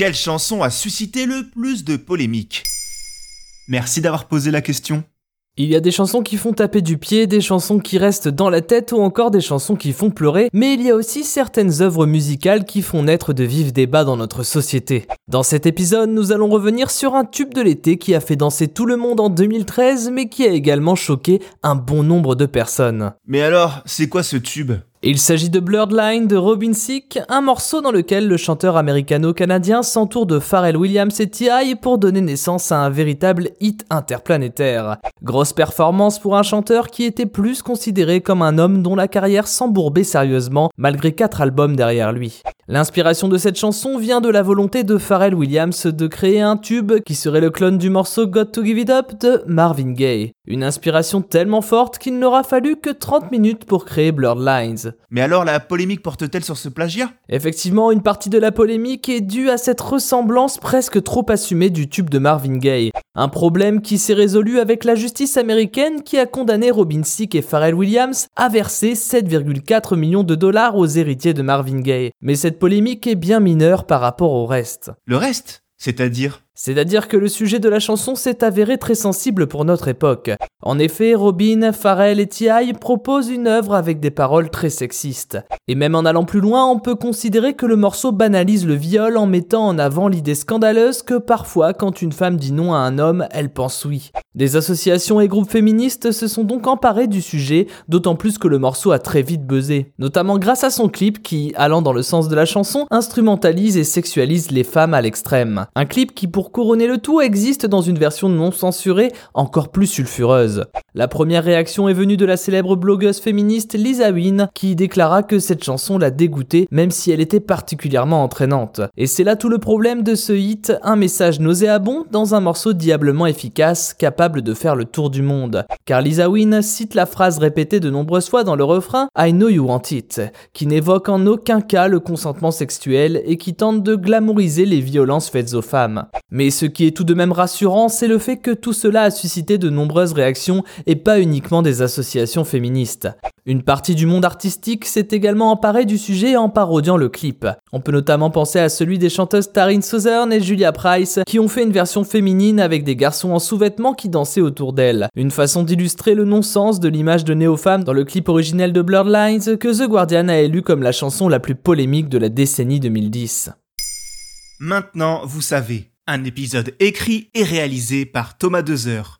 Quelle chanson a suscité le plus de polémiques? Merci d'avoir posé la question. Il y a des chansons qui font taper du pied, des chansons qui restent dans la tête ou encore des chansons qui font pleurer, mais il y a aussi certaines œuvres musicales qui font naître de vifs débats dans notre société. Dans cet épisode, nous allons revenir sur un tube de l'été qui a fait danser tout le monde en 2013, mais qui a également choqué un bon nombre de personnes. Mais alors, c'est quoi ce tube? Il s'agit de Blurred Line de Robin Thicke, un morceau dans lequel le chanteur américano-canadien s'entoure de Pharrell Williams et T.I. pour donner naissance à un véritable hit interplanétaire. Grosse performance pour un chanteur qui était plus considéré comme un homme dont la carrière s'embourbait sérieusement malgré quatre albums derrière lui. L'inspiration de cette chanson vient de la volonté de Pharrell Williams de créer un tube qui serait le clone du morceau Got to Give It Up de Marvin Gaye. Une inspiration tellement forte qu'il n'aura fallu que 30 minutes pour créer Blurred Lines. Mais alors la polémique porte-t-elle sur ce plagiat? Effectivement, une partie de la polémique est due à cette ressemblance presque trop assumée du tube de Marvin Gaye. Un problème qui s'est résolu avec la justice américaine qui a condamné Robin Thicke et Pharrell Williams à verser 7,4 millions de dollars aux héritiers de Marvin Gaye. Mais cette polémique est bien mineure par rapport au reste. Le reste? C'est-à-dire? C'est-à-dire que le sujet de la chanson s'est avéré très sensible pour notre époque. En effet, Robin, Pharrell et T.I. proposent une œuvre avec des paroles très sexistes. Et même en allant plus loin, on peut considérer que le morceau banalise le viol en mettant en avant l'idée scandaleuse que parfois, quand une femme dit non à un homme, elle pense oui. Des associations et groupes féministes se sont donc emparés du sujet, d'autant plus que le morceau a très vite buzzé. Notamment grâce à son clip qui, allant dans le sens de la chanson, instrumentalise et sexualise les femmes à l'extrême. Un clip qui, pour couronner le tout, existe dans une version non censurée encore plus sulfureuse. La première réaction est venue de la célèbre blogueuse féministe Lisa Wynne, qui déclara que cette chanson l'a dégoûtée, même si elle était particulièrement entraînante. Et c'est là tout le problème de ce hit, un message nauséabond dans un morceau diablement efficace, capable de faire le tour du monde. Car Lisa Wynne cite la phrase répétée de nombreuses fois dans le refrain I know you want it, qui n'évoque en aucun cas le consentement sexuel et qui tente de glamouriser les violences faites aux femmes. Mais ce qui est tout de même rassurant, c'est le fait que tout cela a suscité de nombreuses réactions et pas uniquement des associations féministes. Une partie du monde artistique s'est également emparée du sujet en parodiant le clip. On peut notamment penser à celui des chanteuses Taryn Southern et Julia Price qui ont fait une version féminine avec des garçons en sous-vêtements qui dansaient autour d'elles. Une façon d'illustrer le non-sens de l'image de néo-femme dans le clip originel de Blurred Lines que The Guardian a élu comme la chanson la plus polémique de la décennie 2010. Maintenant, vous savez, un épisode écrit et réalisé par Thomas Dezer.